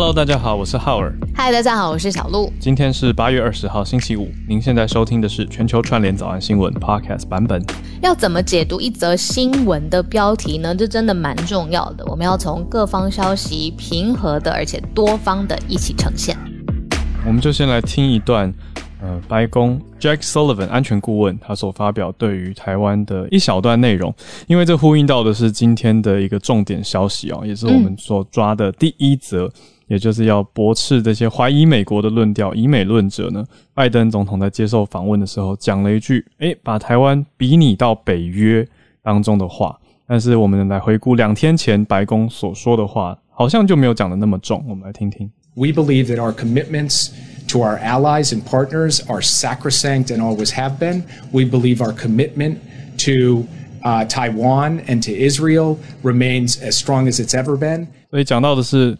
Hello，大家好，我是浩尔。嗨，大家好，我是小鹿。今天是八月二十号，星期五。您现在收听的是全球串联早安新闻 Podcast 版本。要怎么解读一则新闻的标题呢？这真的蛮重要的。我们要从各方消息平和的，而且多方的一起呈现。我们就先来听一段。呃，白宫 Jack Sullivan 安全顾问他所发表对于台湾的一小段内容，因为这呼应到的是今天的一个重点消息哦，也是我们所抓的第一则，也就是要驳斥这些怀疑美国的论调，以美论者呢。拜登总统在接受访问的时候讲了一句，诶，把台湾比拟到北约当中的话，但是我们来回顾两天前白宫所说的话，好像就没有讲的那么重，我们来听听。We believe that our commitments to our allies and partners are sacrosanct and always have been. We believe our commitment to uh, Taiwan and to Israel remains as strong as it's ever been. 所以讲到的是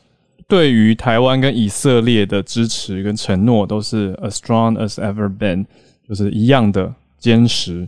对于台湾跟以色列的支持跟承诺都是 as strong as ever been，就是一样的坚实。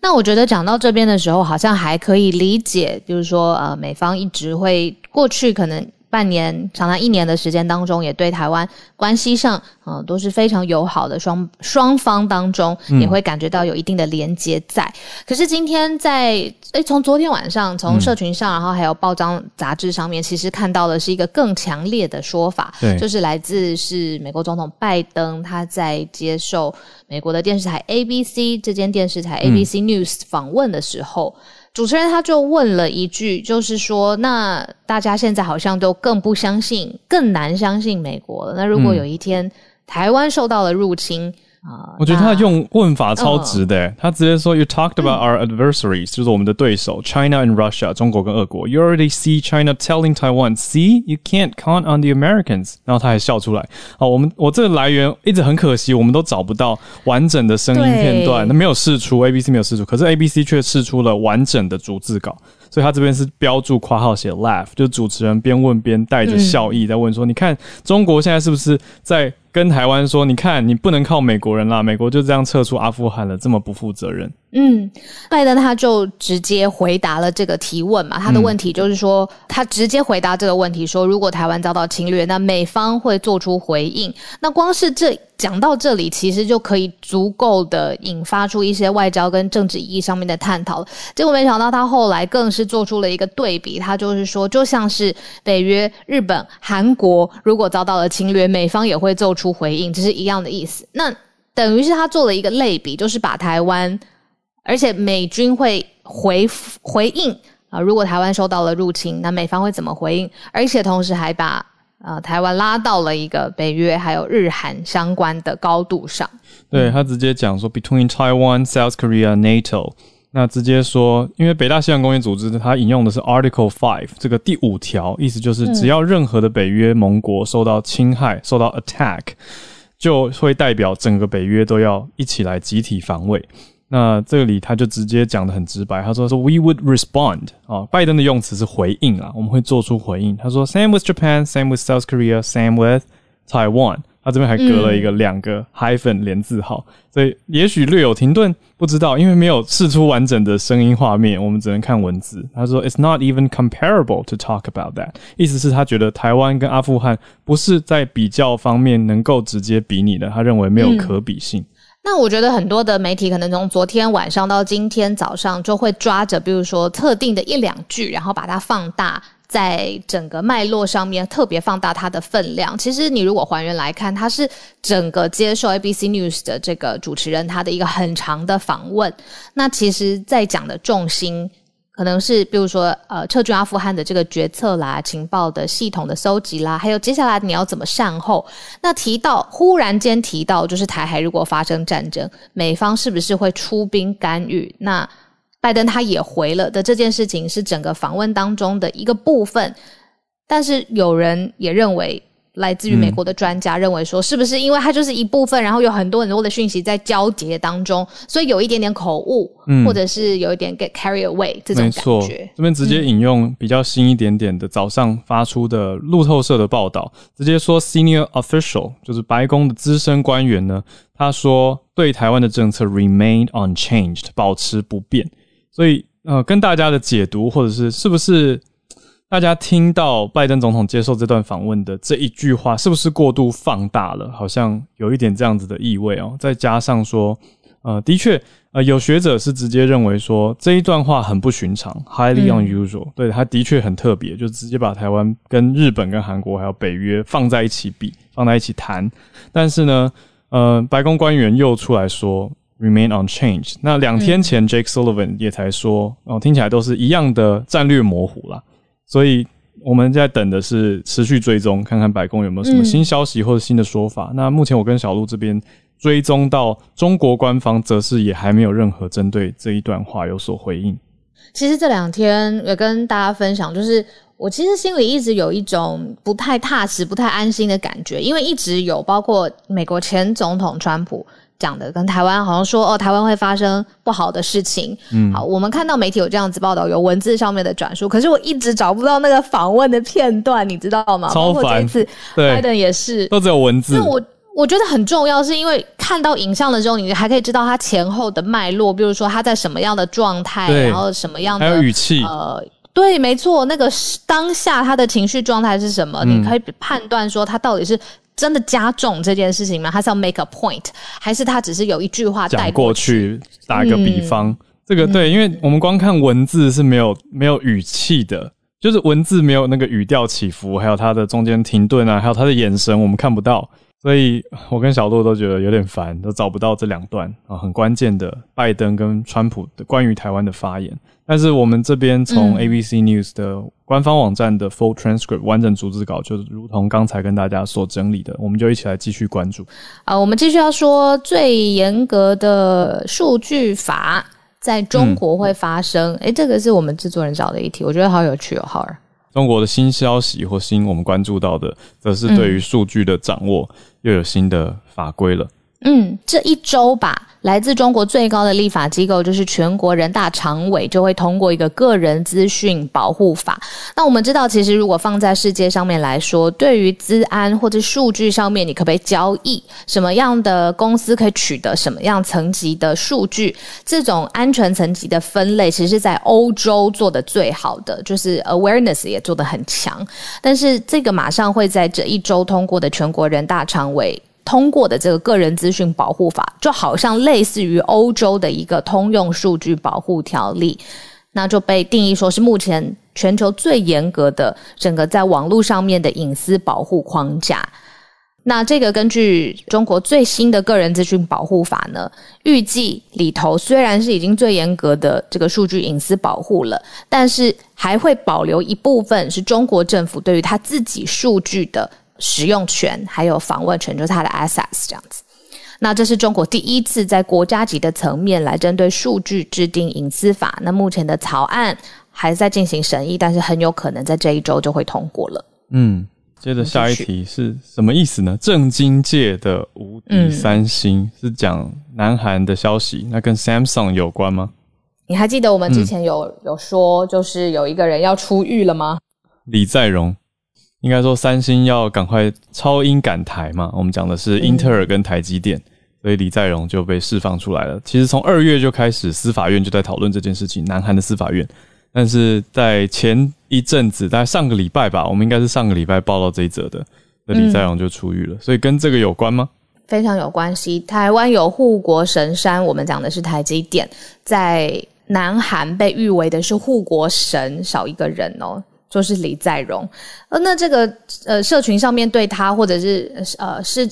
那我觉得讲到这边的时候，好像还可以理解，就是说，呃，美方一直会过去可能半年、长达一年的时间当中，也对台湾关系上，嗯，都是非常友好的。双双方当中也会感觉到有一定的连接在。可是今天在，诶，从昨天晚上，从社群上，然后还有报章杂志上面，其实看到的是一个更强烈的说法，就是来自是美国总统拜登他在接受美国的电视台 ABC 这间电视台 ABC News 访问的时候。主持人他就问了一句，就是说，那大家现在好像都更不相信，更难相信美国了。那如果有一天台湾受到了入侵？啊，我觉得他用问法超值的，他直接说，You talked about our adversaries，就是我们的对手，China and Russia，中国跟俄国。You already see China telling Taiwan，see you can't count on the Americans。然后他还笑出来。啊，我们我这个来源一直很可惜，我们都找不到完整的声音片段，那没有试出，ABC 没有试出，可是 ABC 却试出了完整的逐字稿。所以他这边是标注括号写 laugh，就主持人边问边带着笑意在问说：“你看中国现在是不是在？”跟台湾说，你看，你不能靠美国人啦，美国就这样撤出阿富汗了，这么不负责任。嗯，拜登他就直接回答了这个提问嘛，他的问题就是说，他直接回答这个问题说，如果台湾遭到侵略，那美方会做出回应。那光是这讲到这里，其实就可以足够的引发出一些外交跟政治意义上面的探讨了。结果没想到他后来更是做出了一个对比，他就是说，就像是北约、日本、韩国如果遭到了侵略，美方也会做出回应，这是一样的意思。那等于是他做了一个类比，就是把台湾。而且美军会回回应啊，如果台湾受到了入侵，那美方会怎么回应？而且同时还把呃台湾拉到了一个北约还有日韩相关的高度上。对他直接讲说，Between Taiwan, South Korea, NATO，那直接说，因为北大西洋公约组织，它引用的是 Article Five 这个第五条，意思就是只要任何的北约盟国受到侵害、受到 attack，就会代表整个北约都要一起来集体防卫。那这里他就直接讲的很直白，他说说 We would respond 啊，拜登的用词是回应啊，我们会做出回应。他说 Same with Japan, same with South Korea, same with Taiwan。他这边还隔了一个两个 hyphen 连字号，所以也许略有停顿，不知道，因为没有试出完整的声音画面，我们只能看文字。他说 It's not even comparable to talk about that，意思是他觉得台湾跟阿富汗不是在比较方面能够直接比拟的，他认为没有可比性。那我觉得很多的媒体可能从昨天晚上到今天早上就会抓着，比如说特定的一两句，然后把它放大，在整个脉络上面特别放大它的分量。其实你如果还原来看，它是整个接受 ABC News 的这个主持人他的一个很长的访问。那其实，在讲的重心。可能是比如说，呃，撤军阿富汗的这个决策啦，情报的系统的搜集啦，还有接下来你要怎么善后？那提到忽然间提到，就是台海如果发生战争，美方是不是会出兵干预？那拜登他也回了的这件事情是整个访问当中的一个部分，但是有人也认为。来自于美国的专家认为说，是不是因为它就是一部分，然后有很多很多的讯息在交接当中，所以有一点点口误，或者是有一点 get carry away 这种感觉。这边直接引用比较新一点点的早上发出的路透社的报道，直接说 senior official 就是白宫的资深官员呢，他说对台湾的政策 remain unchanged 保持不变，所以呃跟大家的解读或者是是不是？大家听到拜登总统接受这段访问的这一句话，是不是过度放大了？好像有一点这样子的意味哦。再加上说，呃，的确，呃，有学者是直接认为说这一段话很不寻常，highly unusual。对，他的确很特别，就直接把台湾跟日本、跟韩国还有北约放在一起比，放在一起谈。但是呢，呃，白宫官员又出来说。Remain unchanged。那两天前，Jake Sullivan 也才说，哦，听起来都是一样的战略模糊啦。所以我们在等的是持续追踪，看看白宫有没有什么新消息或者新的说法。那目前我跟小鹿这边追踪到中国官方，则是也还没有任何针对这一段话有所回应。其实这两天也跟大家分享，就是我其实心里一直有一种不太踏实、不太安心的感觉，因为一直有包括美国前总统川普。讲的跟台湾好像说哦，台湾会发生不好的事情。嗯，好，我们看到媒体有这样子报道，有文字上面的转述，可是我一直找不到那个访问的片段，你知道吗？超烦。这次拜登也是都只有文字。那我我觉得很重要，是因为看到影像的时候，你还可以知道他前后的脉络，比如说他在什么样的状态，然后什么样的还有语气。呃，对，没错，那个当下他的情绪状态是什么？你可以判断说他到底是。真的加重这件事情吗？他是要 make a point，还是他只是有一句话带过去？打一个比方，这个对，因为我们光看文字是没有没有语气的，就是文字没有那个语调起伏，还有他的中间停顿啊，还有他的眼神，我们看不到。所以我跟小鹿都觉得有点烦，都找不到这两段啊，很关键的拜登跟川普的关于台湾的发言。但是我们这边从 ABC News 的官方网站的 full transcript 完整逐字稿，就如同刚才跟大家所整理的，我们就一起来继续关注。啊，我们继续要说最严格的数据法在中国会发生。哎，这个是我们制作人找的一题，我觉得好有趣哦，好儿。中国的新消息或新我们关注到的，则是对于数据的掌握又有新的法规了。嗯，嗯这一周吧。来自中国最高的立法机构就是全国人大常委，就会通过一个个人资讯保护法。那我们知道，其实如果放在世界上面来说，对于资安或者数据上面，你可不可以交易？什么样的公司可以取得什么样层级的数据？这种安全层级的分类，其实是在欧洲做的最好的，就是 awareness 也做得很强。但是这个马上会在这一周通过的全国人大常委。通过的这个个人资讯保护法，就好像类似于欧洲的一个通用数据保护条例，那就被定义说是目前全球最严格的整个在网络上面的隐私保护框架。那这个根据中国最新的个人资讯保护法呢，预计里头虽然是已经最严格的这个数据隐私保护了，但是还会保留一部分是中国政府对于他自己数据的。使用权还有访问权，就是它的 assets 这样子。那这是中国第一次在国家级的层面来针对数据制定隐私法。那目前的草案还在进行审议，但是很有可能在这一周就会通过了。嗯，接着下一题是什么意思呢？政经界的无敌三星是讲南韩的消息，那跟 Samsung 有关吗？你还记得我们之前有有说，就是有一个人要出狱了吗？李在镕。应该说，三星要赶快超英赶台嘛。我们讲的是英特尔跟台积电，所以李在镕就被释放出来了。其实从二月就开始，司法院就在讨论这件事情，南韩的司法院。但是在前一阵子，大概上个礼拜吧，我们应该是上个礼拜报道这一则的，那李在镕就出狱了。所以跟这个有关吗？非常有关系。台湾有护国神山，我们讲的是台积电，在南韩被誉为的是护国神，少一个人哦。就是李在镕，呃，那这个呃，社群上面对他，或者是呃，是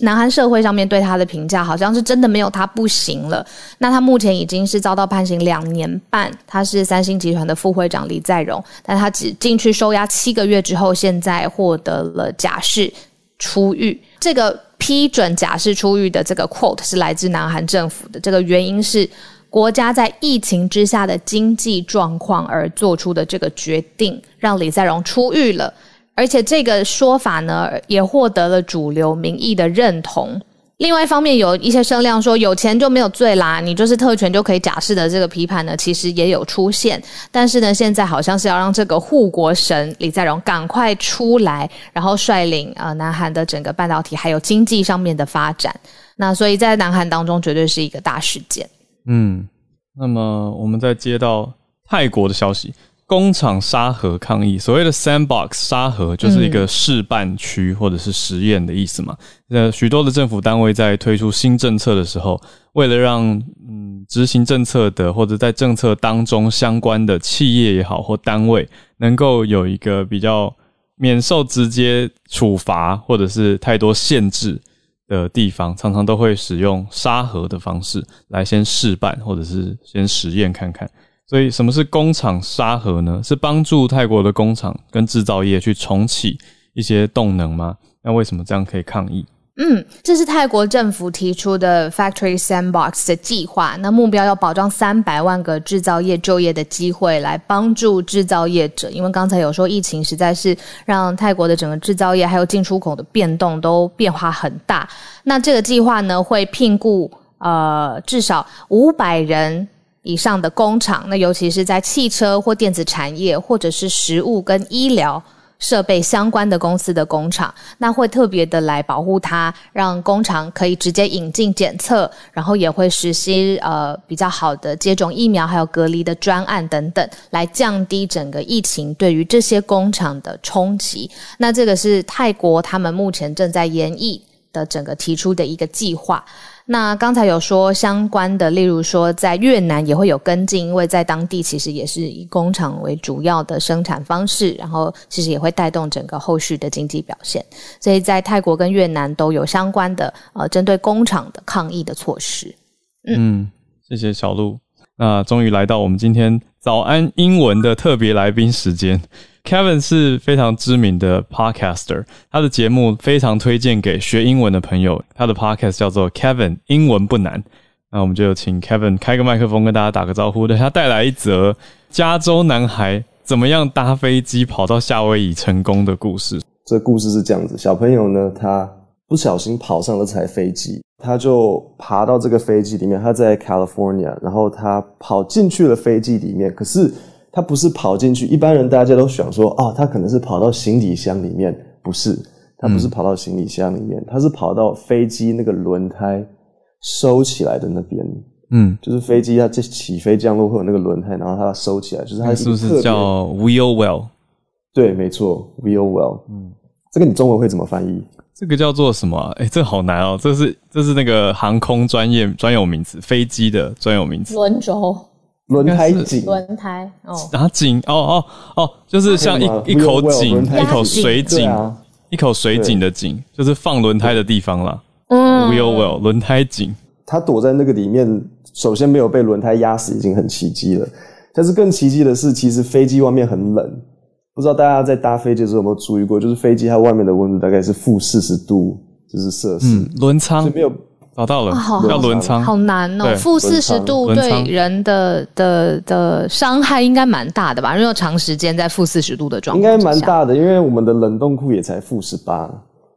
南韩社会上面对他的评价，好像是真的没有他不行了。那他目前已经是遭到判刑两年半，他是三星集团的副会长李在镕，但他只进去收押七个月之后，现在获得了假释出狱。这个批准假释出狱的这个 quote 是来自南韩政府的，这个原因是。国家在疫情之下的经济状况而做出的这个决定，让李在镕出狱了，而且这个说法呢，也获得了主流民意的认同。另外一方面，有一些声量说有钱就没有罪啦，你就是特权就可以假释的这个批判呢，其实也有出现。但是呢，现在好像是要让这个护国神李在镕赶快出来，然后率领呃南韩的整个半导体还有经济上面的发展。那所以在南韩当中，绝对是一个大事件。嗯，那么我们再接到泰国的消息，工厂沙盒抗议，所谓的 sandbox 沙盒就是一个示范区或者是实验的意思嘛。呃，许多的政府单位在推出新政策的时候，为了让嗯执行政策的或者在政策当中相关的企业也好或单位，能够有一个比较免受直接处罚或者是太多限制的地方，常常都会使用沙盒的方式来先试办或者是先实验看看。所以，什么是工厂沙盒呢？是帮助泰国的工厂跟制造业去重启一些动能吗？那为什么这样可以抗议？嗯，这是泰国政府提出的 Factory Sandbox 的计划。那目标要保障三百万个制造业就业的机会，来帮助制造业者。因为刚才有说，疫情实在是让泰国的整个制造业还有进出口的变动都变化很大。那这个计划呢，会聘雇呃至少五百人。以上的工厂，那尤其是在汽车或电子产业，或者是食物跟医疗设备相关的公司的工厂，那会特别的来保护它，让工厂可以直接引进检测，然后也会实施呃比较好的接种疫苗，还有隔离的专案等等，来降低整个疫情对于这些工厂的冲击。那这个是泰国他们目前正在研议的整个提出的一个计划。那刚才有说相关的，例如说在越南也会有跟进，因为在当地其实也是以工厂为主要的生产方式，然后其实也会带动整个后续的经济表现。所以在泰国跟越南都有相关的呃针对工厂的抗议的措施。嗯，谢谢小鹿。那终于来到我们今天早安英文的特别来宾时间。Kevin 是非常知名的 Podcaster，他的节目非常推荐给学英文的朋友。他的 Podcast 叫做 Kevin 英文不难。那我们就请 Kevin 开个麦克风跟大家打个招呼。等他带来一则加州男孩怎么样搭飞机跑到夏威夷成功的故事。这故事是这样子：小朋友呢，他不小心跑上了这台飞机，他就爬到这个飞机里面。他在 California，然后他跑进去了飞机里面，可是。他不是跑进去，一般人大家都想说，啊，他可能是跑到行李箱里面，不是，他不是跑到行李箱里面，他是跑到飞机那个轮胎收起来的那边，嗯，就是飞机它这起飞降落会有那个轮胎，然后它收起来，就是它是不是叫 wheel well？对，没错，wheel well。嗯，这个你中文会怎么翻译？这个叫做什么？哎，这好难哦，这是这是那个航空专业专有名词，飞机的专有名词，轮轴。轮胎井，轮胎哦，啊井哦哦哦，就是像一一口井，一口水井，一口水井的井，就是放轮胎的地方啦。嗯，wheel well，轮胎井，他躲在那个里面，首先没有被轮胎压死，已经很奇迹了。但是更奇迹的是，其实飞机外面很冷，不知道大家在搭飞机的时候有没有注意过，就是飞机它外面的温度大概是负四十度，就是摄氏，轮舱没有。找到了，要轮舱，好难哦！负四十度对人的的的伤害应该蛮大的吧？因为长时间在负四十度的状况，应该蛮大的。因为我们的冷冻库也才负十八，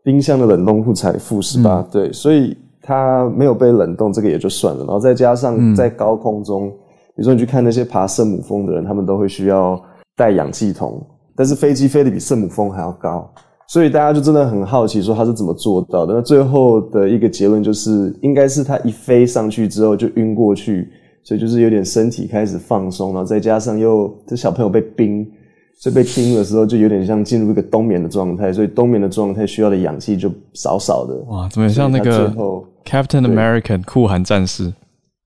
冰箱的冷冻库才负十八，对，所以它没有被冷冻，这个也就算了。然后再加上在高空中，比如说你去看那些爬圣母峰的人，他们都会需要带氧气筒，但是飞机飞得比圣母峰还要高。所以大家就真的很好奇，说他是怎么做到的？那最后的一个结论就是，应该是他一飞上去之后就晕过去，所以就是有点身体开始放松，然后再加上又这小朋友被冰，所以被冰的时候就有点像进入一个冬眠的状态，所以冬眠的状态需要的氧气就少少的。哇，怎么像那个 Captain American 酷寒战士？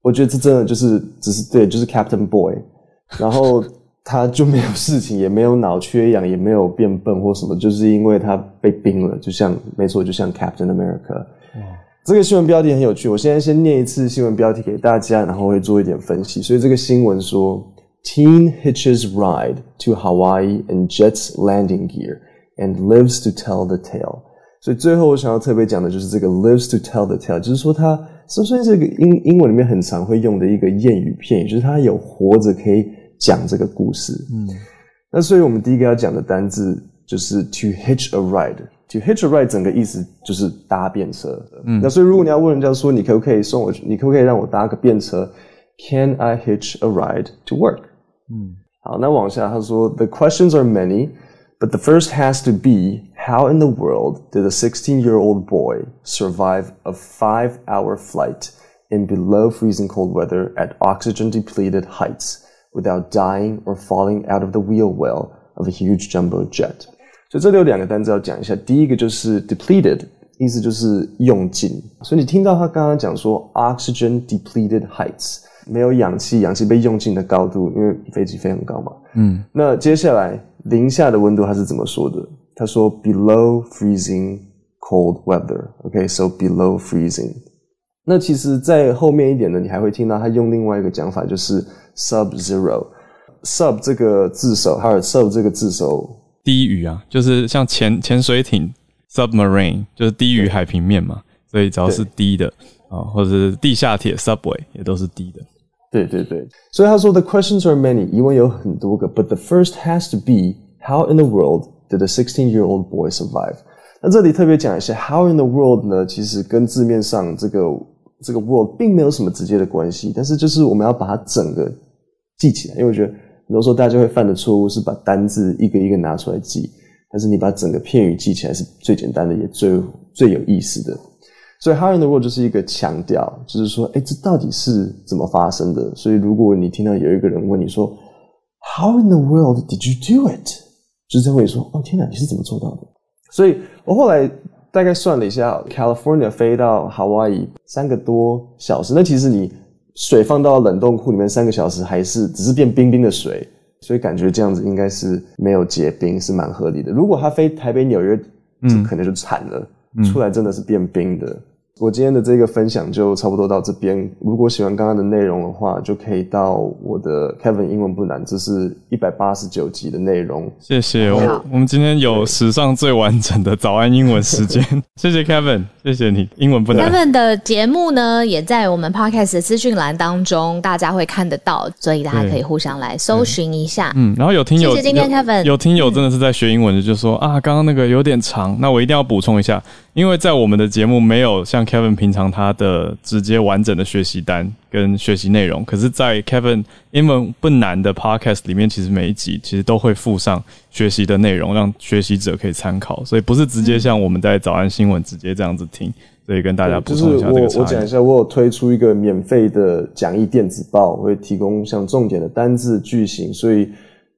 我觉得这真的就是只是对，就是 Captain Boy，然后。他就没有事情，也没有脑缺氧，也没有变笨或什么，就是因为他被冰了，就像没错，就像 Captain America。这个新闻标题很有趣，我现在先念一次新闻标题给大家，然后会做一点分析。所以这个新闻说：Teen hitches ride to Hawaii and jets landing gear and lives to tell the tale。所以最后我想要特别讲的就是这个 lives to tell the tale，就是说他是不是这个英英文里面很常会用的一个谚语片语，就是他有活着可以。讲这个故事，嗯，那所以我们第一个要讲的单字就是 to hitch a ride。to hitch a ride 整个意思就是搭便车，嗯，那所以如果你要问人家说你可不可以送我，你可不可以让我搭个便车？Can I hitch a ride to work？嗯，好，那往下他说 The questions are many, but the first has to be how in the world did a 16-year-old boy survive a five-hour flight in below freezing cold weather at oxygen depleted heights? without dying or falling out of the wheel well of a huge jumbo jet。所以这里有两个单词要讲一下，第一个就是 depleted，意思就是用尽。所以你听到他刚刚讲说 oxygen depleted heights，没有氧气，氧气被用尽的高度，因为飞机飞很高嘛。嗯，那接下来零下的温度他是怎么说的？他说 below freezing cold weather。OK，so below freezing。 那其实，在后面一点呢，你还会听到他用另外一个讲法，就是 sub zero。sub 这个字首，还有 sub 这个字首，低于啊，就是像潜潜水艇 submarine，就是低于海平面嘛，所以只要是低的啊，或者是地下铁 subway 也都是低的。对对对，所以他说 the questions are many，疑问有很多个，but the first has to be how in the world did a sixteen-year-old boy survive？那这里特别讲一下 how in the world 呢，其实跟字面上这个。这个 world 并没有什么直接的关系，但是就是我们要把它整个记起来，因为我觉得很多时候大家会犯的错误是把单字一个一个拿出来记，但是你把整个片语记起来是最简单的，也最最有意思的。所以 how in the world 就是一个强调，就是说，哎，这到底是怎么发生的？所以如果你听到有一个人问你说，How in the world did you do it？就是在问你说，哦，天哪，你是怎么做到的？所以我后来。大概算了一下，California 飞到 Hawaii 三个多小时。那其实你水放到冷冻库里面三个小时，还是只是变冰冰的水，所以感觉这样子应该是没有结冰，是蛮合理的。如果它飞台北、纽约，嗯，可能就惨了，出来真的是变冰的。我今天的这个分享就差不多到这边。如果喜欢刚刚的内容的话，就可以到我的 Kevin 英文不难，这是一百八十九集的内容。谢谢我，我们今天有史上最完整的早安英文时间。谢谢 Kevin，谢谢你，英文不难。Kevin 的节目呢，也在我们 Podcast 的资讯栏当中，大家会看得到，所以大家可以互相来搜寻一下。嗯，然后有听友，谢谢今天 Kevin，有听友真的是在学英文的，就说啊，刚刚那个有点长，那我一定要补充一下。因为在我们的节目没有像 Kevin 平常他的直接完整的学习单跟学习内容，可是，在 Kevin 英文不难的 Podcast 里面，其实每一集其实都会附上学习的内容，让学习者可以参考。所以不是直接像我们在早安新闻直接这样子听，所以跟大家补充一下这个我我讲一下，我有推出一个免费的讲义电子报，会提供像重点的单字句型，所以。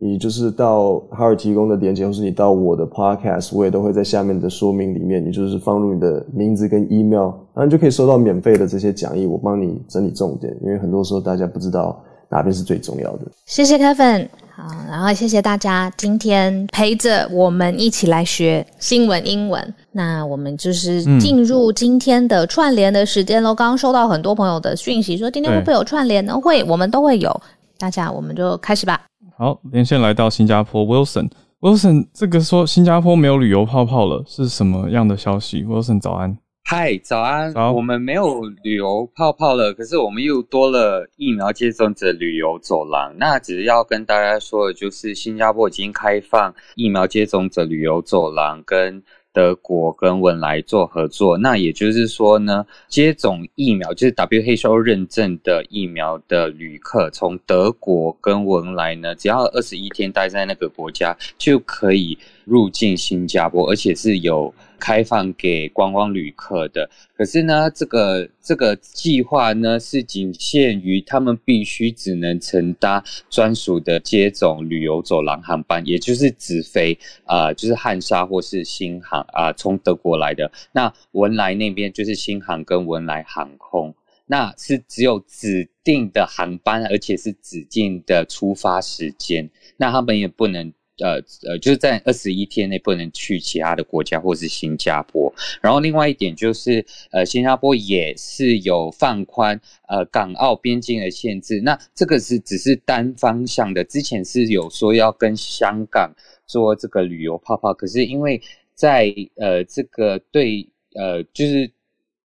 你就是到哈尔提供的链接，或是你到我的 podcast，我也都会在下面的说明里面，你就是放入你的名字跟 email，然后你就可以收到免费的这些讲义，我帮你整理重点，因为很多时候大家不知道哪边是最重要的。谢谢 Kevin，好，然后谢谢大家今天陪着我们一起来学新闻英文。那我们就是进入今天的串联的时间喽。刚刚收到很多朋友的讯息，说今天会不会有串联呢？会，我们都会有。大家，我们就开始吧。好，连线来到新加坡，Wilson。Wilson，这个说新加坡没有旅游泡泡了，是什么样的消息？Wilson，早安。嗨，早安。我们没有旅游泡泡了，可是我们又多了疫苗接种者旅游走廊。那只要跟大家说的就是，新加坡已经开放疫苗接种者旅游走廊跟。德国跟文莱做合作，那也就是说呢，接种疫苗就是 WHO 认证的疫苗的旅客，从德国跟文莱呢，只要二十一天待在那个国家，就可以入境新加坡，而且是有。开放给观光旅客的，可是呢，这个这个计划呢是仅限于他们必须只能乘搭专属的接种旅游走廊航班，也就是直飞啊，就是汉莎或是新航啊，从德国来的。那文莱那边就是新航跟文莱航空，那是只有指定的航班，而且是指定的出发时间，那他们也不能。呃呃，就是在二十一天内不能去其他的国家或是新加坡。然后另外一点就是，呃，新加坡也是有放宽呃港澳边境的限制。那这个是只是单方向的，之前是有说要跟香港做这个旅游泡泡，可是因为在呃这个对呃就是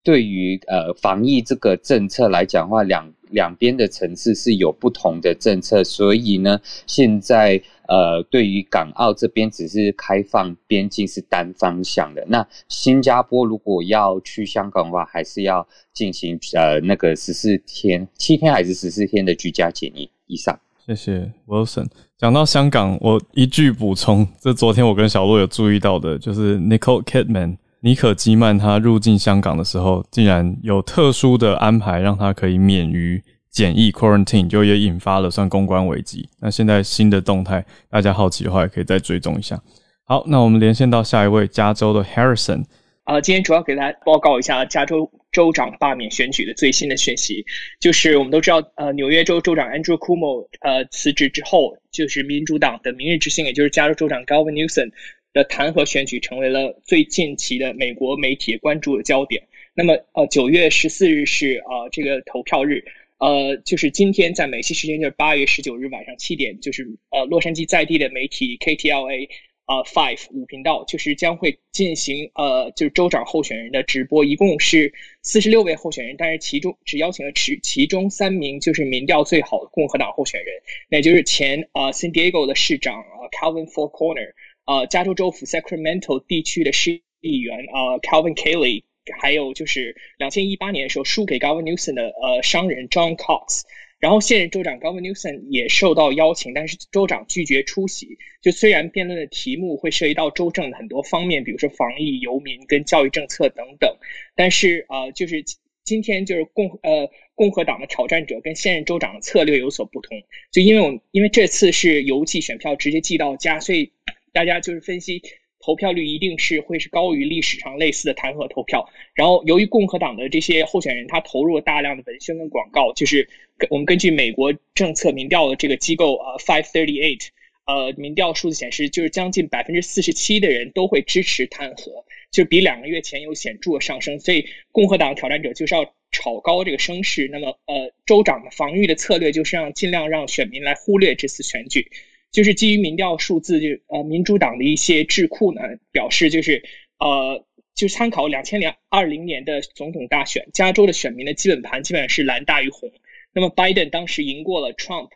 对于呃防疫这个政策来讲的话，两两边的城市是有不同的政策，所以呢，现在。呃，对于港澳这边只是开放边境是单方向的，那新加坡如果要去香港的话，还是要进行呃那个十四天、七天还是十四天的居家检疫以上。谢谢 Wilson。讲到香港，我一句补充，这昨天我跟小洛有注意到的，就是 Nicole Kidman 尼可基曼他入境香港的时候，竟然有特殊的安排，让他可以免于。检疫 quarantine，就也引发了算公关危机。那现在新的动态，大家好奇的话也可以再追踪一下。好，那我们连线到下一位加州的 Harrison。呃，今天主要给大家报告一下加州州长罢免选举的最新的讯息。就是我们都知道，呃，纽约州州长 Andrew Cuomo 呃辞职之后，就是民主党的明日之星，也就是加州州长 Gavin Newsom 的弹劾选举，成为了最近期的美国媒体关注的焦点。那么，呃，九月十四日是呃这个投票日，呃，就是今天在美西时间就是八月十九日晚上七点，就是呃洛杉矶在地的媒体 KTLA。呃，Five 五频道就是将会进行呃，就是州长候选人的直播，一共是四十六位候选人，但是其中只邀请了其其中三名就是民调最好的共和党候选人，那就是前呃 San Diego 的市长呃 Calvin Four Corner，呃加州州府 Sacramento 地区的市议员呃 Calvin Kelly，还有就是两千一八年的时候输给 Gavin Newsom 的呃商人 John Cox。然后现任州长 Gavin Newsom 也受到邀请，但是州长拒绝出席。就虽然辩论的题目会涉及到州政的很多方面，比如说防疫、游民跟教育政策等等，但是呃，就是今天就是共呃共和党的挑战者跟现任州长的策略有所不同。就因为我因为这次是邮寄选票直接寄到家，所以大家就是分析。投票率一定是会是高于历史上类似的弹劾投票。然后，由于共和党的这些候选人他投入了大量的文宣跟广告，就是我们根据美国政策民调的这个机构呃 Five Thirty Eight 呃民调数字显示，就是将近百分之四十七的人都会支持弹劾，就比两个月前有显著的上升。所以，共和党挑战者就是要炒高这个声势。那么，呃，州长的防御的策略就是让尽量让选民来忽略这次选举。就是基于民调数字，就呃民主党的一些智库呢表示，就是呃就参考两千零二零年的总统大选，加州的选民的基本盘基本上是蓝大于红。那么拜登当时赢过了 Trump，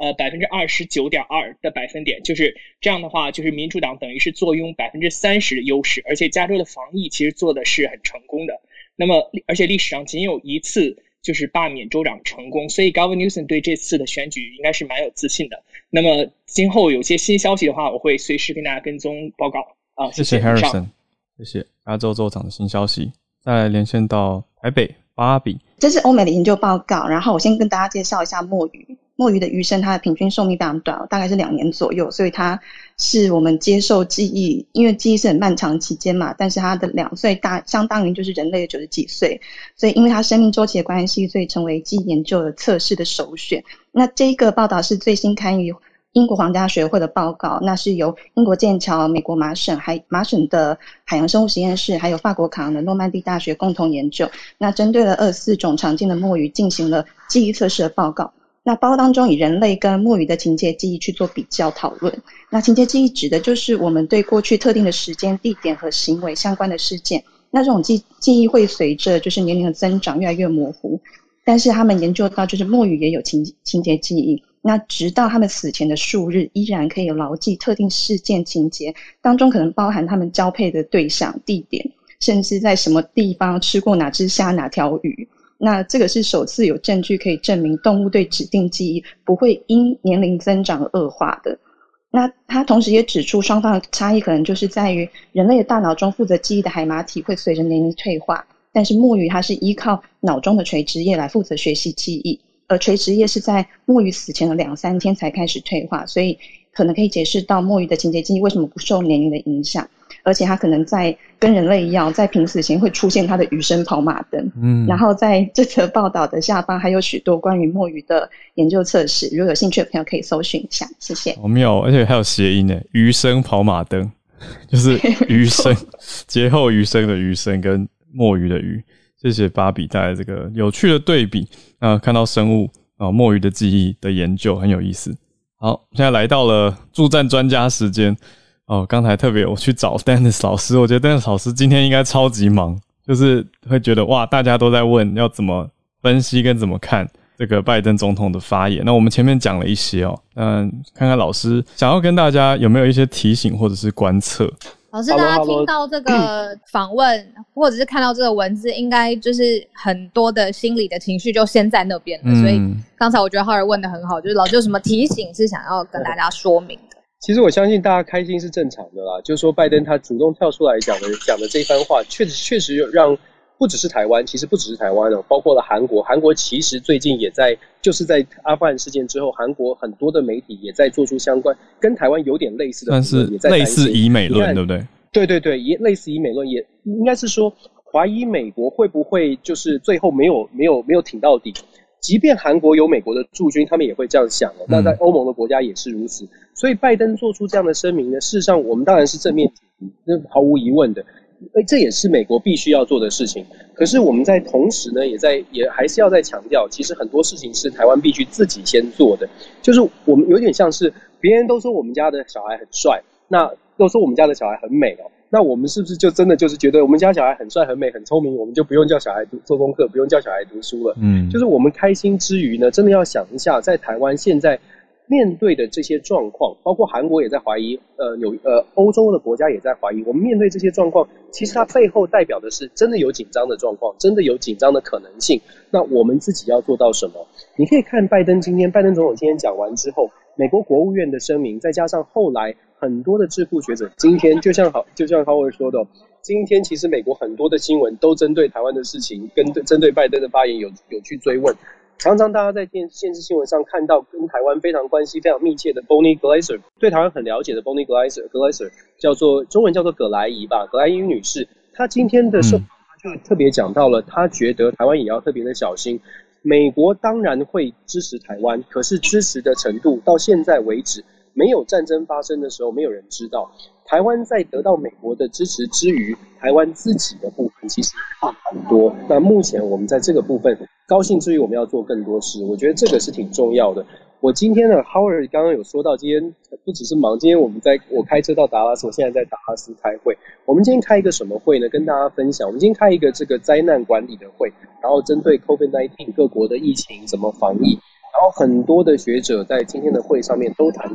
呃百分之二十九点二的百分点，就是这样的话，就是民主党等于是坐拥百分之三十的优势，而且加州的防疫其实做的是很成功的。那么而且历史上仅有一次。就是罢免州长成功，所以 Gavin Newsom 对这次的选举应该是蛮有自信的。那么今后有些新消息的话，我会随时跟大家跟踪报告。啊，谢谢 Harrison，谢谢加州州长的新消息。再连线到台北，芭比，这是欧美的研究报告。然后我先跟大家介绍一下墨鱼。墨鱼的余生，它的平均寿命非常短，大概是两年左右，所以它是我们接受记忆，因为记忆是很漫长期间嘛。但是它的两岁大，相当于就是人类的九十几岁，所以因为它生命周期的关系，所以成为记忆研究的测试的首选。那这一个报道是最新刊于英国皇家学会的报告，那是由英国剑桥、美国麻省、海麻省的海洋生物实验室，还有法国卡昂的诺曼底大学共同研究。那针对了二四种常见的墨鱼进行了记忆测试的报告。那包当中以人类跟墨鱼的情节记忆去做比较讨论。那情节记忆指的就是我们对过去特定的时间、地点和行为相关的事件。那这种记记忆会随着就是年龄的增长越来越模糊。但是他们研究到，就是墨鱼也有情情节记忆。那直到他们死前的数日，依然可以牢记特定事件情节当中可能包含他们交配的对象、地点，甚至在什么地方吃过哪只虾、哪条鱼。那这个是首次有证据可以证明动物对指定记忆不会因年龄增长恶化的。那他同时也指出，双方的差异可能就是在于人类的大脑中负责记忆的海马体会随着年龄退化，但是墨鱼它是依靠脑中的垂直叶来负责学习记忆，而垂直叶是在墨鱼死前的两三天才开始退化，所以可能可以解释到墨鱼的情节记忆为什么不受年龄的影响。而且它可能在跟人类一样，在濒死前会出现它的余生跑马灯。嗯，然后在这则报道的下方还有许多关于墨鱼的研究测试，如果有兴趣的朋友可以搜寻一下。谢谢。好妙，而且还有谐音呢，余生跑马灯，就是余生 劫后余生的余生跟墨鱼的鱼。谢谢芭比带来这个有趣的对比啊，看到生物啊墨鱼的记忆的研究很有意思。好，现在来到了助战专家时间。哦，刚才特别我去找 Dennis 老师，我觉得 Dennis 老师今天应该超级忙，就是会觉得哇，大家都在问要怎么分析跟怎么看这个拜登总统的发言。那我们前面讲了一些哦，嗯，看看老师想要跟大家有没有一些提醒或者是观测。老师，大家听到这个访问或者是看到这个文字，应该就是很多的心理的情绪就先在那边了。所以刚才我觉得浩儿问的很好，就是老师有什么提醒是想要跟大家说明的？其实我相信大家开心是正常的啦，就是说拜登他主动跳出来讲的讲的这番话，确实确实让不只是台湾，其实不只是台湾哦，包括了韩国。韩国其实最近也在，就是在阿富汗事件之后，韩国很多的媒体也在做出相关跟台湾有点类似的，但是类似以美论，对不对？对对对，也类似以美论，也应该是说怀疑美国会不会就是最后没有没有没有挺到底。即便韩国有美国的驻军，他们也会这样想的。那在欧盟的国家也是如此。所以拜登做出这样的声明呢，事实上我们当然是正面，那毫无疑问的。哎，这也是美国必须要做的事情。可是我们在同时呢，也在也还是要再强调，其实很多事情是台湾必须自己先做的。就是我们有点像是别人都说我们家的小孩很帅，那都说我们家的小孩很美哦。那我们是不是就真的就是觉得我们家小孩很帅、很美、很聪明，我们就不用叫小孩读做功课，不用叫小孩读书了？嗯，就是我们开心之余呢，真的要想一下，在台湾现在面对的这些状况，包括韩国也在怀疑，呃，有呃欧洲的国家也在怀疑，我们面对这些状况，其实它背后代表的是真的有紧张的状况，真的有紧张的可能性。那我们自己要做到什么？你可以看拜登今天，拜登总统今天讲完之后，美国国务院的声明，再加上后来。很多的智库学者今天就像好，就像浩文说的，今天其实美国很多的新闻都针对台湾的事情，跟针对拜登的发言有有去追问。常常大家在电电视新闻上看到跟台湾非常关系非常密切的 Bonnie Glaser，对台湾很了解的 Bonnie Glaser，Glaser 叫做中文叫做葛莱仪吧，葛莱仪女士，她今天的受就特别讲到了，她觉得台湾也要特别的小心。美国当然会支持台湾，可是支持的程度到现在为止。没有战争发生的时候，没有人知道台湾在得到美国的支持之余，台湾自己的部分其实差很多。那目前我们在这个部分高兴之余，我们要做更多事。我觉得这个是挺重要的。我今天呢，Howard 刚刚有说到，今天不只是忙，今天我们在我开车到达拉斯，我现在在达拉斯开会。我们今天开一个什么会呢？跟大家分享，我们今天开一个这个灾难管理的会，然后针对 COVID-19 各国的疫情怎么防疫，然后很多的学者在今天的会上面都谈。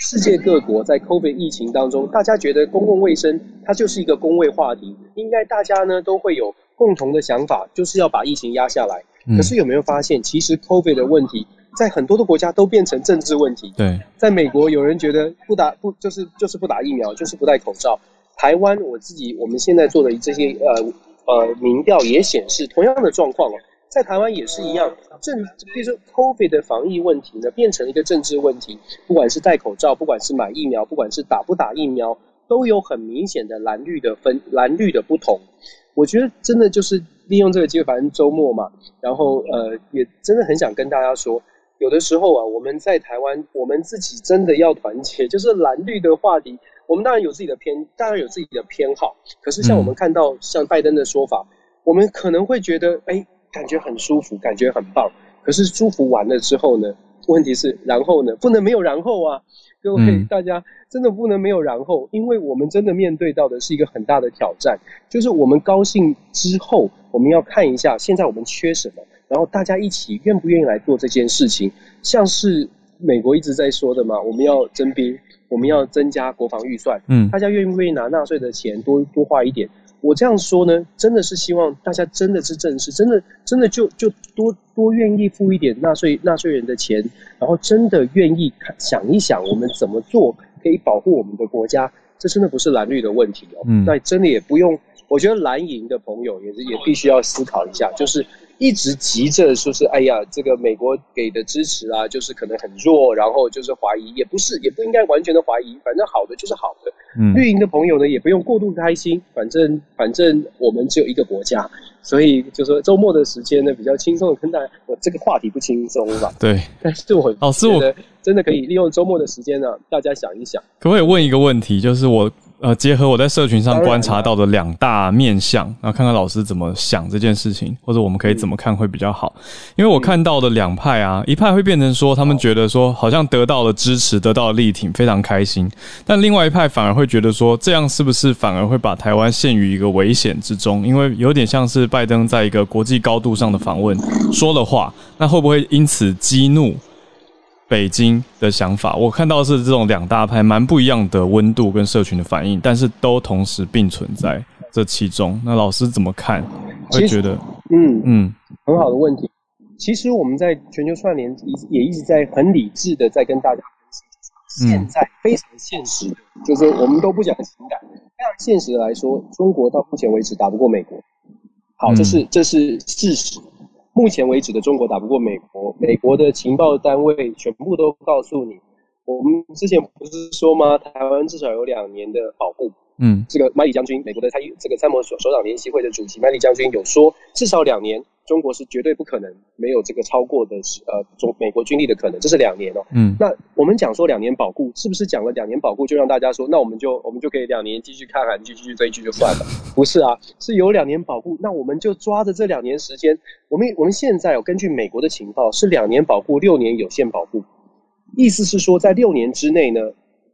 世界各国在 COVID 疫情当中，大家觉得公共卫生它就是一个公卫话题，应该大家呢都会有共同的想法，就是要把疫情压下来。可是有没有发现，其实 COVID 的问题在很多的国家都变成政治问题？对，在美国有人觉得不打不就是就是不打疫苗，就是不戴口罩。台湾我自己我们现在做的这些呃呃民调也显示同样的状况哦。在台湾也是一样，政，比如说 COVID 的防疫问题呢，变成一个政治问题。不管是戴口罩，不管是买疫苗，不管是打不打疫苗，都有很明显的蓝绿的分，蓝绿的不同。我觉得真的就是利用这个机会，反正周末嘛，然后呃，也真的很想跟大家说，有的时候啊，我们在台湾，我们自己真的要团结。就是蓝绿的话题，我们当然有自己的偏，当然有自己的偏好。可是像我们看到像拜登的说法，我们可能会觉得，哎。感觉很舒服，感觉很棒。可是舒服完了之后呢？问题是然后呢？不能没有然后啊！各位大家真的不能没有然后，因为我们真的面对到的是一个很大的挑战，就是我们高兴之后，我们要看一下现在我们缺什么，然后大家一起愿不愿意来做这件事情？像是美国一直在说的嘛，我们要征兵，我们要增加国防预算，嗯，大家愿不愿意拿纳税的钱多多花一点？我这样说呢，真的是希望大家真的是正视，真的真的就就多多愿意付一点纳税纳税人的钱，然后真的愿意看想一想我们怎么做可以保护我们的国家，这真的不是蓝绿的问题哦。嗯，那真的也不用，我觉得蓝营的朋友也是也必须要思考一下，就是。一直急着说是，哎呀，这个美国给的支持啊，就是可能很弱，然后就是怀疑，也不是，也不应该完全的怀疑，反正好的就是好的。嗯，绿营的朋友呢，也不用过度开心，反正反正我们只有一个国家，所以就说周末的时间呢，比较轻松的跟大家，我这个话题不轻松吧？对，但是我老师，我真的可以利用周末的时间呢，大家想一想。可不可以问一个问题，就是我。呃，结合我在社群上观察到的两大面相，然后看看老师怎么想这件事情，或者我们可以怎么看会比较好。因为我看到的两派啊，一派会变成说，他们觉得说好像得到了支持，得到了力挺，非常开心；但另外一派反而会觉得说，这样是不是反而会把台湾陷于一个危险之中？因为有点像是拜登在一个国际高度上的访问说的话，那会不会因此激怒？北京的想法，我看到是这种两大派蛮不一样的温度跟社群的反应，但是都同时并存在这其中。那老师怎么看？会觉得，嗯嗯，很好的问题。其实我们在全球串联一也一直在很理智的在跟大家分析，现在非常现实的，就是我们都不讲情感，非常现实的来说，中国到目前为止打不过美国。好，这是这是事实。目前为止的中国打不过美国，美国的情报单位全部都告诉你，我们之前不是说吗？台湾至少有两年的保护。嗯，这个麦里将军，美国的参这个参谋首首长联席会的主席麦里将军有说，至少两年，中国是绝对不可能没有这个超过的呃中美国军力的可能，这是两年哦。嗯，那我们讲说两年保护，是不是讲了两年保护就让大家说，那我们就我们就可以两年继续看韩剧、继续追剧就算了？不是啊，是有两年保护，那我们就抓着这两年时间，我们我们现在有根据美国的情报是两年保护，六年有限保护，意思是说在六年之内呢。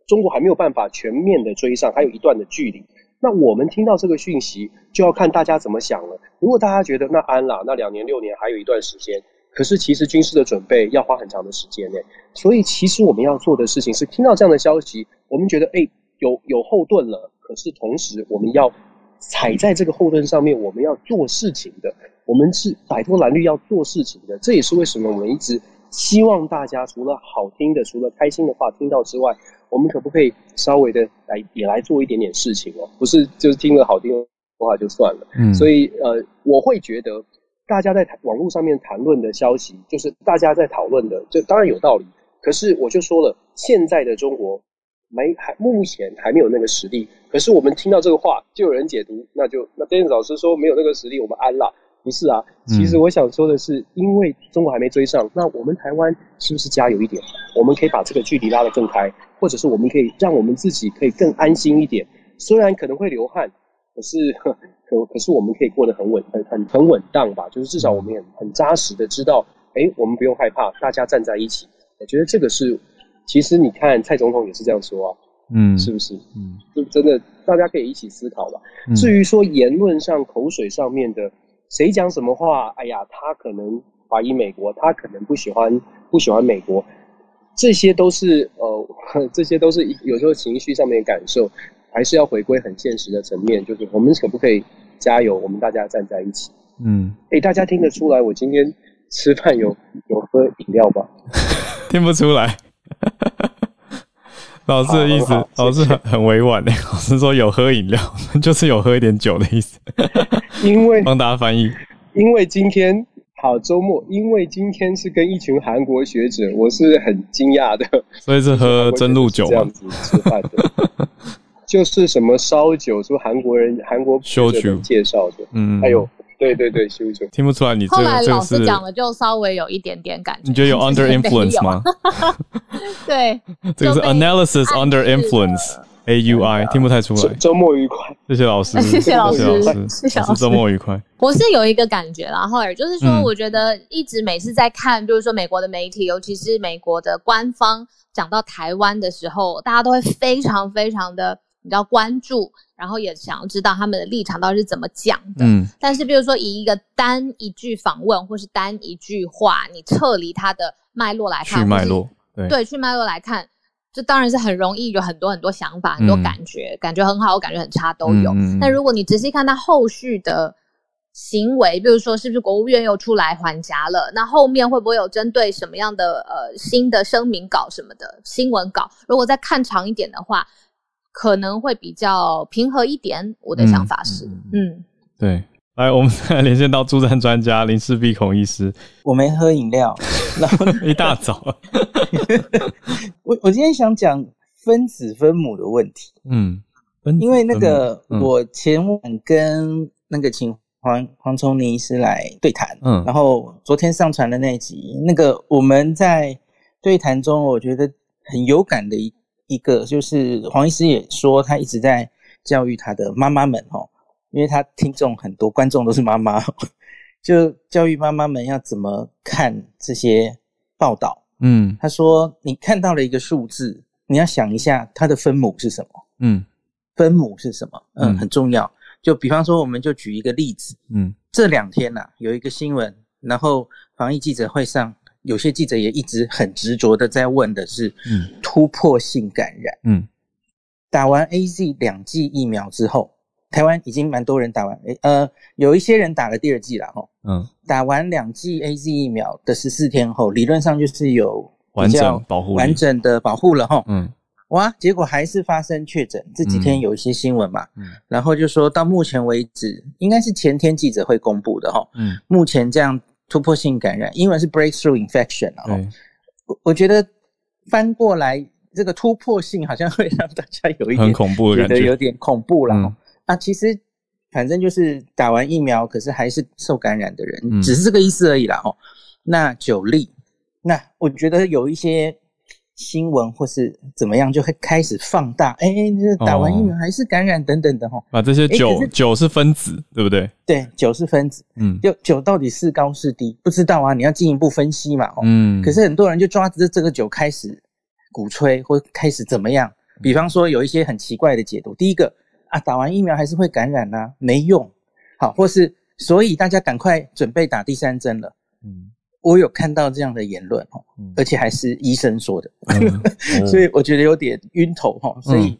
中国还没有办法全面的追上，还有一段的距离。那我们听到这个讯息，就要看大家怎么想了。如果大家觉得那安啦，那两年六年还有一段时间，可是其实军事的准备要花很长的时间呢。所以其实我们要做的事情是，听到这样的消息，我们觉得哎有有后盾了。可是同时我们要踩在这个后盾上面，我们要做事情的，我们是摆脱蓝绿要做事情的。这也是为什么我们一直希望大家除了好听的、除了开心的话听到之外。我们可不可以稍微的来也来做一点点事情哦？不是就是听了好听的话就算了。嗯，所以呃，我会觉得大家在网络上面谈论的消息，就是大家在讨论的，这当然有道理。可是我就说了，现在的中国没还目前还没有那个实力。可是我们听到这个话，就有人解读，那就那 d a n 老师说没有那个实力，我们安了。不是啊，其实我想说的是，因为中国还没追上，那我们台湾是不是加油一点？我们可以把这个距离拉得更开，或者是我们可以让我们自己可以更安心一点。虽然可能会流汗，可是 可可是我们可以过得很稳、很很很稳当吧？就是至少我们很很扎实的知道，哎，我们不用害怕，大家站在一起。我觉得这个是，其实你看蔡总统也是这样说啊，嗯，是不是？嗯，就真的大家可以一起思考吧。至于说言论上、口水上面的。谁讲什么话？哎呀，他可能怀疑美国，他可能不喜欢不喜欢美国，这些都是呃，这些都是有时候情绪上面的感受，还是要回归很现实的层面，就是我们可不可以加油？我们大家站在一起。嗯，哎，大家听得出来我今天吃饭有有喝饮料吧？听不出来。老师的意思，老师很很委婉的，老师说有喝饮料，就是有喝一点酒的意思。因为帮大家翻译，因为今天好周末，因为今天是跟一群韩国学者，我是很惊讶的，所以是喝 真露酒这样子吃饭的，就是什么烧酒，说韩国人韩国学者介绍的，嗯，还有对对对修酒，听不出来你后来老师讲了，就稍微有一点点感觉，你觉得有 under influence 吗？对，这个是 analysis under influence。A U I 听不太出来。周末愉快，谢谢老师，谢谢老师，谢谢老师。周末愉快。我是有一个感觉啦，后来就是说，我觉得一直每次在看，就是说美国的媒体，尤其是美国的官方讲到台湾的时候，大家都会非常非常的比较关注，然后也想要知道他们的立场到底是怎么讲的。嗯。但是，比如说以一个单一句访问，或是单一句话，你撤离它的脉络来看，去脉络，对对，去脉络来看。这当然是很容易有很多很多想法，很多感觉，感觉很好，感觉很差都有。但如果你仔细看他后续的行为，比如说是不是国务院又出来还夹了，那后面会不会有针对什么样的呃新的声明稿什么的新闻稿？如果再看长一点的话，可能会比较平和一点。我的想法是，嗯，对。来，我们再连线到助战专家林世璧孔医师。我没喝饮料，然后一大早。我我今天想讲分子分母的问题。嗯，因为那个我前晚跟那个请黄黄崇尼医师来对谈，嗯，然后昨天上传的那集，那个我们在对谈中，我觉得很有感的一一个，就是黄医师也说他一直在教育他的妈妈们，哦。因为他听众很多，观众都是妈妈，就教育妈妈们要怎么看这些报道。嗯，他说：“你看到了一个数字，你要想一下它的分母是什么。嗯，分母是什么？嗯，很重要。就比方说，我们就举一个例子。嗯，这两天呐，有一个新闻，然后防疫记者会上，有些记者也一直很执着的在问的是：嗯，突破性感染。嗯，打完 A Z 两剂疫苗之后。”台湾已经蛮多人打完，呃，有一些人打了第二剂了，哈，嗯，打完两剂 A Z 疫苗的十四天后，理论上就是有完整保护、完整的保护了，哈，嗯，哇，结果还是发生确诊。这几天有一些新闻嘛，嗯，然后就说到目前为止，应该是前天记者会公布的哈，嗯，目前这样突破性感染，英文是 breakthrough infection 啊，我我觉得翻过来这个突破性好像会让大家有一点很恐怖的感觉，有点恐怖了啊，其实反正就是打完疫苗，可是还是受感染的人，只是这个意思而已啦哦。那九例，那我觉得有一些。新闻或是怎么样，就会开始放大。哎，这打完疫苗还是感染等等的哈。啊，这些酒酒是分子，对不对？对，酒是分子。嗯，就酒到底是高是低，不知道啊。你要进一步分析嘛。嗯。可是很多人就抓着这个酒开始鼓吹，或开始怎么样？比方说有一些很奇怪的解读。第一个啊，打完疫苗还是会感染呐，没用。好，或是所以大家赶快准备打第三针了。嗯。我有看到这样的言论哦，而且还是医生说的，所以我觉得有点晕头哈。所以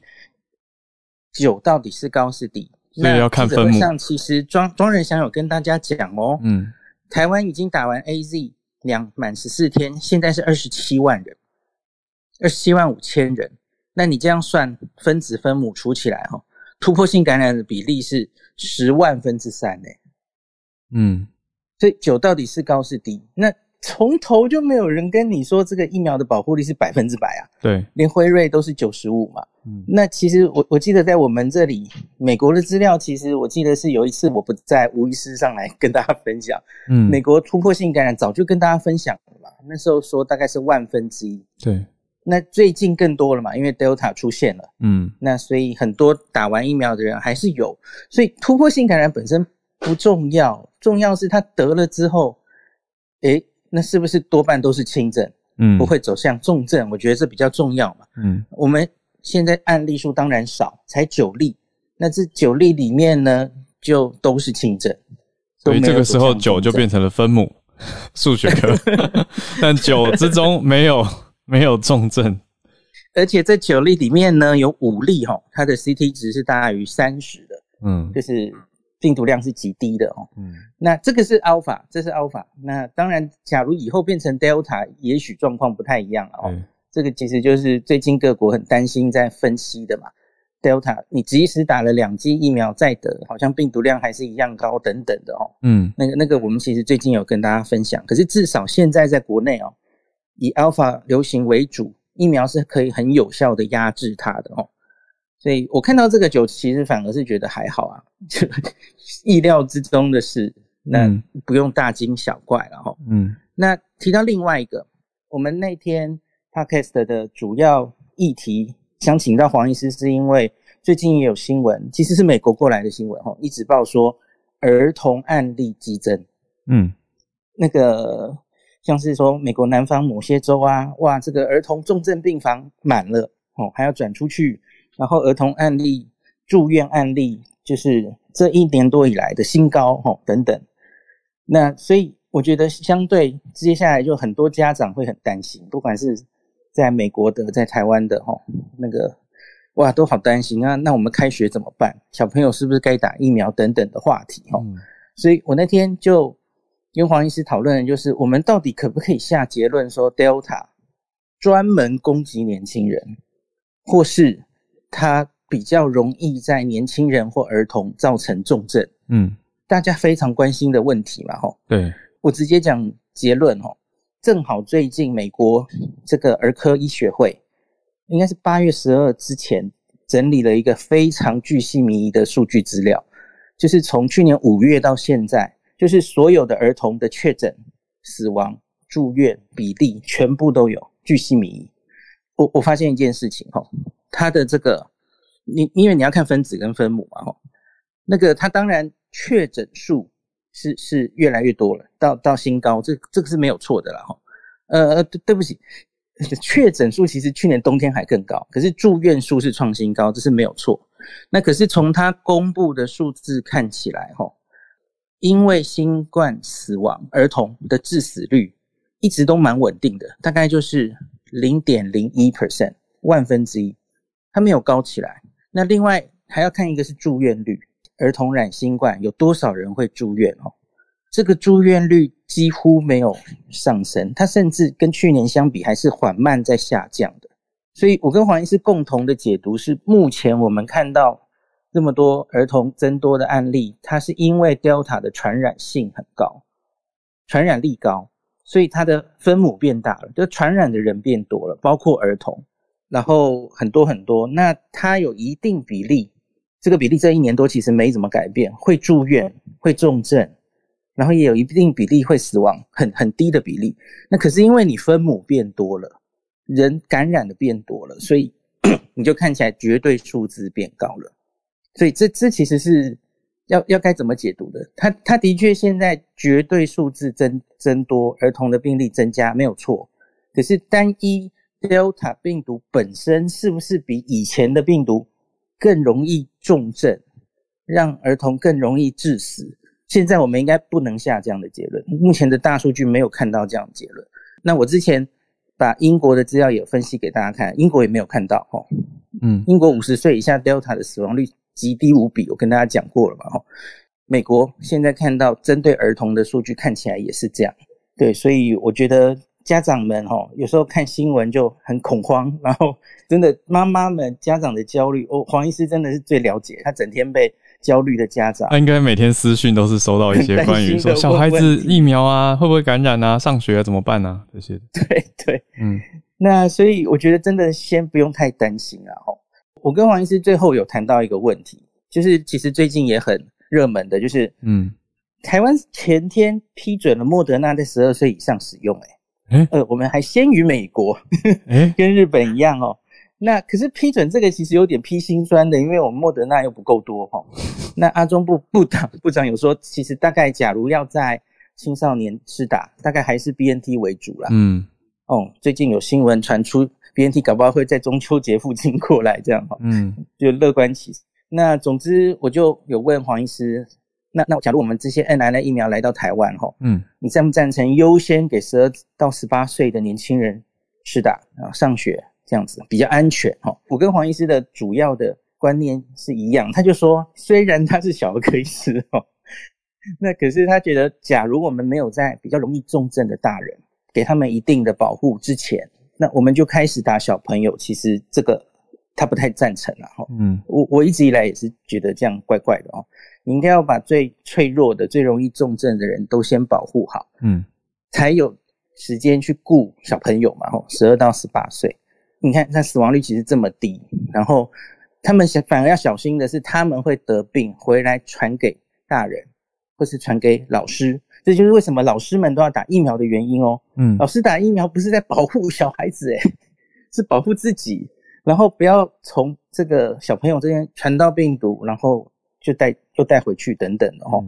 酒到底是高是低？那要看分母。上其实庄庄仁祥有跟大家讲哦，嗯，台湾已经打完 A Z 两满十四天，现在是二十七万人，二十七万五千人。那你这样算分子分母除起来哈，突破性感染的比例是十万分之三呢。嗯。所以九到底是高是低？那从头就没有人跟你说这个疫苗的保护力是百分之百啊？对，连辉瑞都是九十五嘛。嗯，那其实我我记得在我们这里，美国的资料其实我记得是有一次我不在吴医师上来跟大家分享。嗯，美国突破性感染早就跟大家分享了嘛，那时候说大概是万分之一。对，那最近更多了嘛，因为 Delta 出现了。嗯，那所以很多打完疫苗的人还是有，所以突破性感染本身。不重要，重要是他得了之后，诶，那是不是多半都是轻症？嗯，不会走向重症？我觉得这比较重要嘛。嗯，我们现在案例数当然少，才九例，那这九例里面呢，就都是轻症，所以这个时候九就变成了分母，数学课，但九之中没有 没有重症，而且这九例里面呢，有五例哈，它的 CT 值是大于三十的，嗯，就是。病毒量是极低的哦，嗯，那这个是 alpha，这是 alpha，那当然，假如以后变成 delta，也许状况不太一样了哦。这个其实就是最近各国很担心在分析的嘛。delta，你即使打了两剂疫苗再得，好像病毒量还是一样高等等的哦。嗯，那个那个我们其实最近有跟大家分享，可是至少现在在国内哦，以 alpha 流行为主，疫苗是可以很有效的压制它的哦。所以我看到这个酒，其实反而是觉得还好啊，就意料之中的事，那不用大惊小怪了哈。嗯，那提到另外一个，我们那天 podcast 的主要议题，想请到黄医师，是因为最近也有新闻，其实是美国过来的新闻哈，一直报说儿童案例激增。嗯，那个像是说美国南方某些州啊，哇，这个儿童重症病房满了哦，还要转出去。然后儿童案例、住院案例，就是这一年多以来的新高，哦等等。那所以我觉得，相对接下来就很多家长会很担心，不管是在美国的、在台湾的，吼那个哇，都好担心啊。那我们开学怎么办？小朋友是不是该打疫苗等等的话题，吼。所以我那天就跟黄医师讨论的，就是我们到底可不可以下结论说，Delta 专门攻击年轻人，或是？它比较容易在年轻人或儿童造成重症，嗯，大家非常关心的问题嘛，吼。对，我直接讲结论，吼。正好最近美国这个儿科医学会，应该是八月十二之前整理了一个非常巨细靡遗的数据资料，就是从去年五月到现在，就是所有的儿童的确诊、死亡、住院比例全部都有巨细靡遗。我我发现一件事情，吼。它的这个，你因为你要看分子跟分母嘛，吼，那个它当然确诊数是是越来越多了，到到新高，这这个是没有错的啦，吼，呃，对对不起，确诊数其实去年冬天还更高，可是住院数是创新高，这是没有错。那可是从它公布的数字看起来，吼，因为新冠死亡儿童的致死率一直都蛮稳定的，大概就是零点零一 percent 万分之一。它没有高起来，那另外还要看一个是住院率，儿童染新冠有多少人会住院哦？这个住院率几乎没有上升，它甚至跟去年相比还是缓慢在下降的。所以我跟黄医师共同的解读是，目前我们看到这么多儿童增多的案例，它是因为 Delta 的传染性很高，传染力高，所以它的分母变大了，就传染的人变多了，包括儿童，然后很多很多，那它有一定比例，这个比例这一年多其实没怎么改变，会住院，会重症。然后也有一定比例会死亡，很很低的比例。那可是因为你分母变多了，人感染的变多了，所以 你就看起来绝对数字变高了。所以这这其实是要要该怎么解读的？他他的确现在绝对数字增增多，儿童的病例增加没有错。可是单一 Delta 病毒本身是不是比以前的病毒更容易重症，让儿童更容易致死？现在我们应该不能下这样的结论。目前的大数据没有看到这样的结论。那我之前把英国的资料也分析给大家看，英国也没有看到哈。嗯，英国五十岁以下 Delta 的死亡率极低无比，我跟大家讲过了嘛哈。美国现在看到针对儿童的数据看起来也是这样。对，所以我觉得家长们哈，有时候看新闻就很恐慌，然后真的妈妈们家长的焦虑，哦，黄医师真的是最了解，他整天被。焦虑的家长，他应该每天私讯都是收到一些 关于说小孩子疫苗啊会不会感染啊，上学怎么办啊？这些。对对，嗯，那所以我觉得真的先不用太担心了哈。我跟黄医师最后有谈到一个问题，就是其实最近也很热门的，就是嗯，台湾前天批准了莫德纳在十二岁以上使用，哎，呃，我们还先于美国，哎，跟日本一样哦。那可是批准这个其实有点批心酸的，因为我们莫德纳又不够多哈。那阿中部部长部长有说，其实大概假如要在青少年施打，大概还是 B N T 为主啦。嗯，哦，最近有新闻传出 B N T 搞不好会在中秋节附近过来这样哈。嗯，就乐观其。那总之我就有问黄医师，那那假如我们这些 N R N 疫苗来到台湾哈，嗯，你赞不赞成优先给十二到十八岁的年轻人施打啊？上学？这样子比较安全哈。我跟黄医师的主要的观念是一样，他就说，虽然他是小儿科医师哈，那可是他觉得，假如我们没有在比较容易重症的大人给他们一定的保护之前，那我们就开始打小朋友，其实这个他不太赞成了哈。嗯，我我一直以来也是觉得这样怪怪的哦。你应该要把最脆弱的、最容易重症的人都先保护好，嗯，才有时间去顾小朋友嘛。吼，十二到十八岁。你看，那死亡率其实这么低，然后他们想反而要小心的是，他们会得病回来传给大人，或是传给老师。这就是为什么老师们都要打疫苗的原因哦。嗯，老师打疫苗不是在保护小孩子，诶，是保护自己，然后不要从这个小朋友这边传到病毒，然后就带又带回去等等的哦。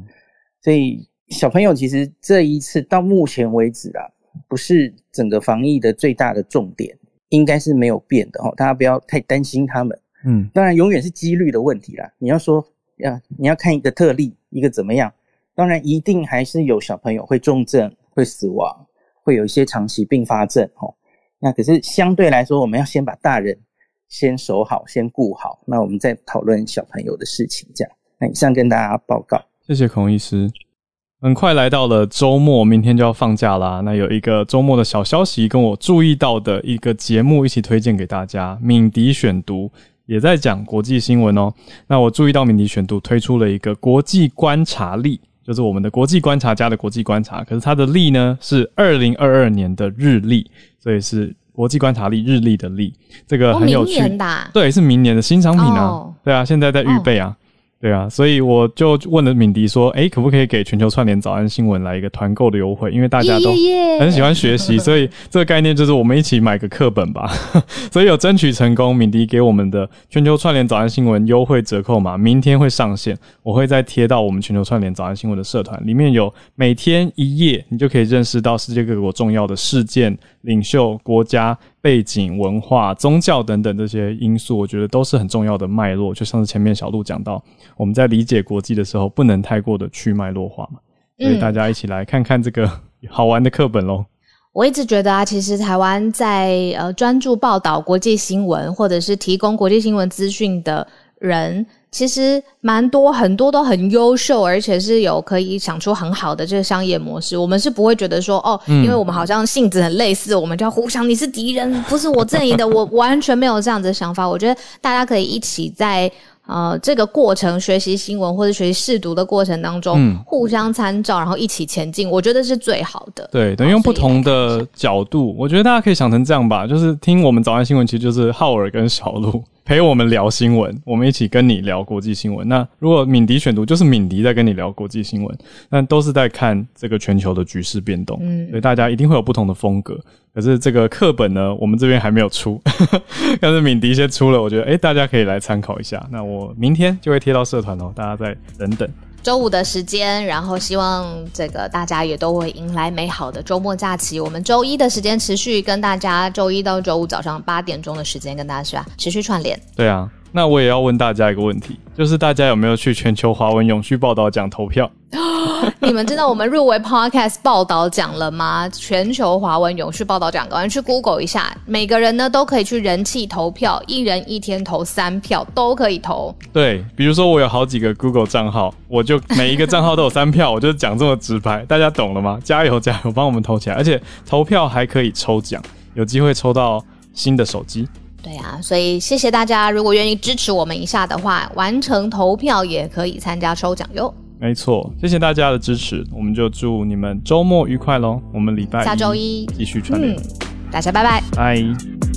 所以小朋友其实这一次到目前为止啊，不是整个防疫的最大的重点。应该是没有变的哦，大家不要太担心他们。嗯，当然永远是几率的问题啦。你要说要你要看一个特例，一个怎么样？当然一定还是有小朋友会重症、会死亡、会有一些长期并发症哦。那可是相对来说，我们要先把大人先守好、先顾好，那我们再讨论小朋友的事情。这样，那以上跟大家报告。谢谢孔医师。很快来到了周末，明天就要放假啦。那有一个周末的小消息，跟我注意到的一个节目一起推荐给大家。敏迪选读也在讲国际新闻哦。那我注意到敏迪选读推出了一个国际观察力，就是我们的国际观察家的国际观察。可是它的历呢是二零二二年的日历，所以是国际观察历日历的历。这个很有趣，对，是明年的新商品啊。对啊，现在在预备啊。对啊，所以我就问了敏迪说：“哎，可不可以给全球串联早安新闻来一个团购的优惠？因为大家都很喜欢学习，所以这个概念就是我们一起买个课本吧。所以有争取成功，敏迪给我们的全球串联早安新闻优惠折扣码，明天会上线，我会再贴到我们全球串联早安新闻的社团里面，有每天一页，你就可以认识到世界各国重要的事件、领袖、国家。”背景、文化、宗教等等这些因素，我觉得都是很重要的脉络。就像是前面小鹿讲到，我们在理解国际的时候，不能太过的去脉络化嘛。所以大家一起来看看这个好玩的课本喽。我一直觉得啊，其实台湾在呃专注报道国际新闻，或者是提供国际新闻资讯的人，其实蛮多，很多都很优秀，而且是有可以想出很好的这个商业模式。我们是不会觉得说，哦，因为我们好像性子很类似，我们就要互相，你是敌人，不是我阵营的，我完全没有这样子的想法。我觉得大家可以一起在。呃，这个过程学习新闻或者学习试读的过程当中，互相参照，然后一起前进，我觉得是最好的。对，等于用不同的角度，我觉得大家可以想成这样吧，就是听我们早安新闻，其实就是浩尔跟小鹿。陪我们聊新闻，我们一起跟你聊国际新闻。那如果敏迪选读，就是敏迪在跟你聊国际新闻，那都是在看这个全球的局势变动。嗯，所以大家一定会有不同的风格。可是这个课本呢，我们这边还没有出，但是敏迪先出了，我觉得哎，大家可以来参考一下。那我明天就会贴到社团哦，大家再等等。周五的时间，然后希望这个大家也都会迎来美好的周末假期。我们周一的时间持续跟大家，周一到周五早上八点钟的时间跟大家是吧？持续串联。对啊。那我也要问大家一个问题，就是大家有没有去全球华文永续报道奖投票？你们知道我们入围 Podcast 报道奖了吗？全球华文永续报道奖，赶快去 Google 一下，每个人呢都可以去人气投票，一人一天投三票都可以投。对，比如说我有好几个 Google 账号，我就每一个账号都有三票，我就讲这么直白，大家懂了吗？加油加油，帮我们投起来，而且投票还可以抽奖，有机会抽到新的手机。对呀，所以谢谢大家。如果愿意支持我们一下的话，完成投票也可以参加抽奖哟。没错，谢谢大家的支持，我们就祝你们周末愉快喽。我们礼拜下周一继续串联，大家拜拜，拜。